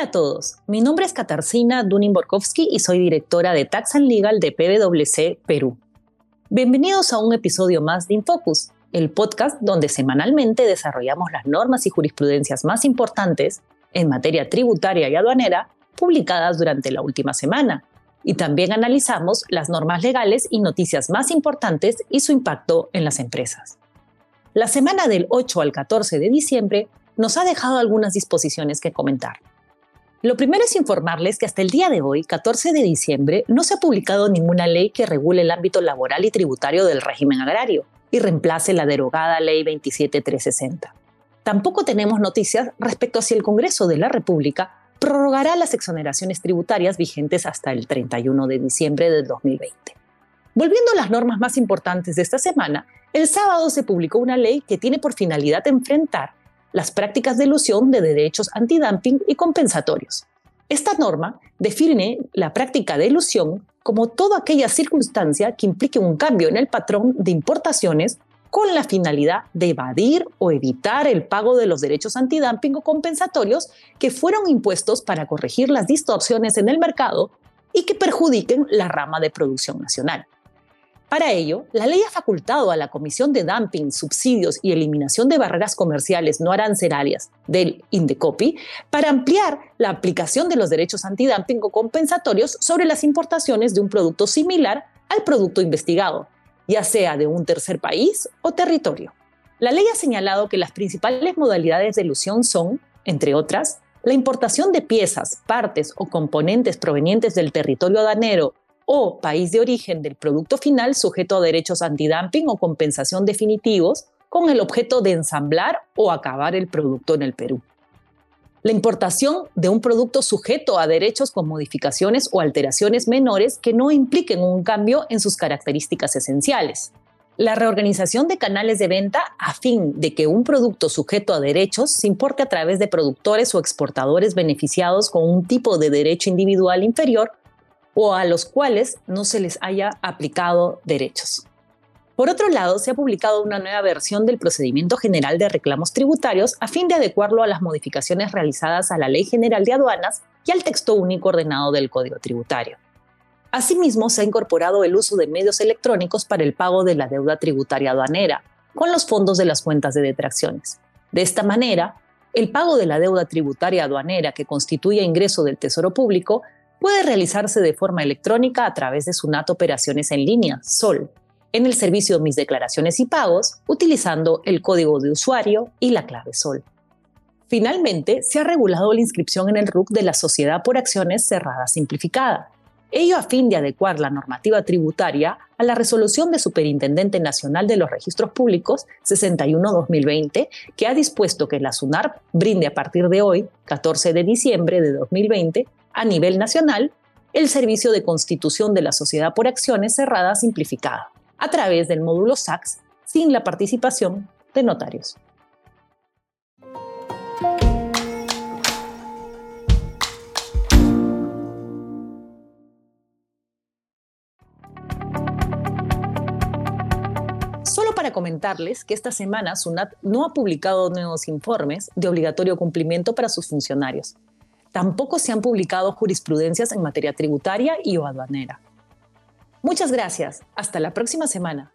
a todos, mi nombre es Katarzyna Dunin-Borkowski y soy directora de Tax and Legal de PwC Perú. Bienvenidos a un episodio más de Infocus, el podcast donde semanalmente desarrollamos las normas y jurisprudencias más importantes en materia tributaria y aduanera publicadas durante la última semana. Y también analizamos las normas legales y noticias más importantes y su impacto en las empresas. La semana del 8 al 14 de diciembre nos ha dejado algunas disposiciones que comentar. Lo primero es informarles que hasta el día de hoy, 14 de diciembre, no se ha publicado ninguna ley que regule el ámbito laboral y tributario del régimen agrario y reemplace la derogada Ley 27360. Tampoco tenemos noticias respecto a si el Congreso de la República prorrogará las exoneraciones tributarias vigentes hasta el 31 de diciembre del 2020. Volviendo a las normas más importantes de esta semana, el sábado se publicó una ley que tiene por finalidad enfrentar las prácticas de ilusión de derechos antidumping y compensatorios. Esta norma define la práctica de ilusión como toda aquella circunstancia que implique un cambio en el patrón de importaciones con la finalidad de evadir o evitar el pago de los derechos antidumping o compensatorios que fueron impuestos para corregir las distorsiones en el mercado y que perjudiquen la rama de producción nacional. Para ello, la ley ha facultado a la Comisión de Dumping, Subsidios y Eliminación de Barreras Comerciales no arancelarias del INDECOPI para ampliar la aplicación de los derechos antidumping o compensatorios sobre las importaciones de un producto similar al producto investigado, ya sea de un tercer país o territorio. La ley ha señalado que las principales modalidades de ilusión son, entre otras, la importación de piezas, partes o componentes provenientes del territorio aduanero o país de origen del producto final sujeto a derechos antidumping o compensación definitivos con el objeto de ensamblar o acabar el producto en el Perú. La importación de un producto sujeto a derechos con modificaciones o alteraciones menores que no impliquen un cambio en sus características esenciales. La reorganización de canales de venta a fin de que un producto sujeto a derechos se importe a través de productores o exportadores beneficiados con un tipo de derecho individual inferior o a los cuales no se les haya aplicado derechos. Por otro lado, se ha publicado una nueva versión del Procedimiento General de Reclamos Tributarios a fin de adecuarlo a las modificaciones realizadas a la Ley General de Aduanas y al texto único ordenado del Código Tributario. Asimismo, se ha incorporado el uso de medios electrónicos para el pago de la deuda tributaria aduanera, con los fondos de las cuentas de detracciones. De esta manera, el pago de la deuda tributaria aduanera que constituye ingreso del Tesoro Público puede realizarse de forma electrónica a través de SUNAT Operaciones en línea, SOL, en el servicio Mis Declaraciones y Pagos, utilizando el código de usuario y la clave SOL. Finalmente, se ha regulado la inscripción en el RUC de la Sociedad por Acciones Cerrada Simplificada, ello a fin de adecuar la normativa tributaria a la resolución de Superintendente Nacional de los Registros Públicos 61-2020, que ha dispuesto que la SUNAR brinde a partir de hoy, 14 de diciembre de 2020, a nivel nacional el servicio de constitución de la sociedad por acciones cerrada simplificada, a través del módulo SACS, sin la participación de notarios. Solo para comentarles que esta semana SUNAT no ha publicado nuevos informes de obligatorio cumplimiento para sus funcionarios, Tampoco se han publicado jurisprudencias en materia tributaria y o aduanera. Muchas gracias. Hasta la próxima semana.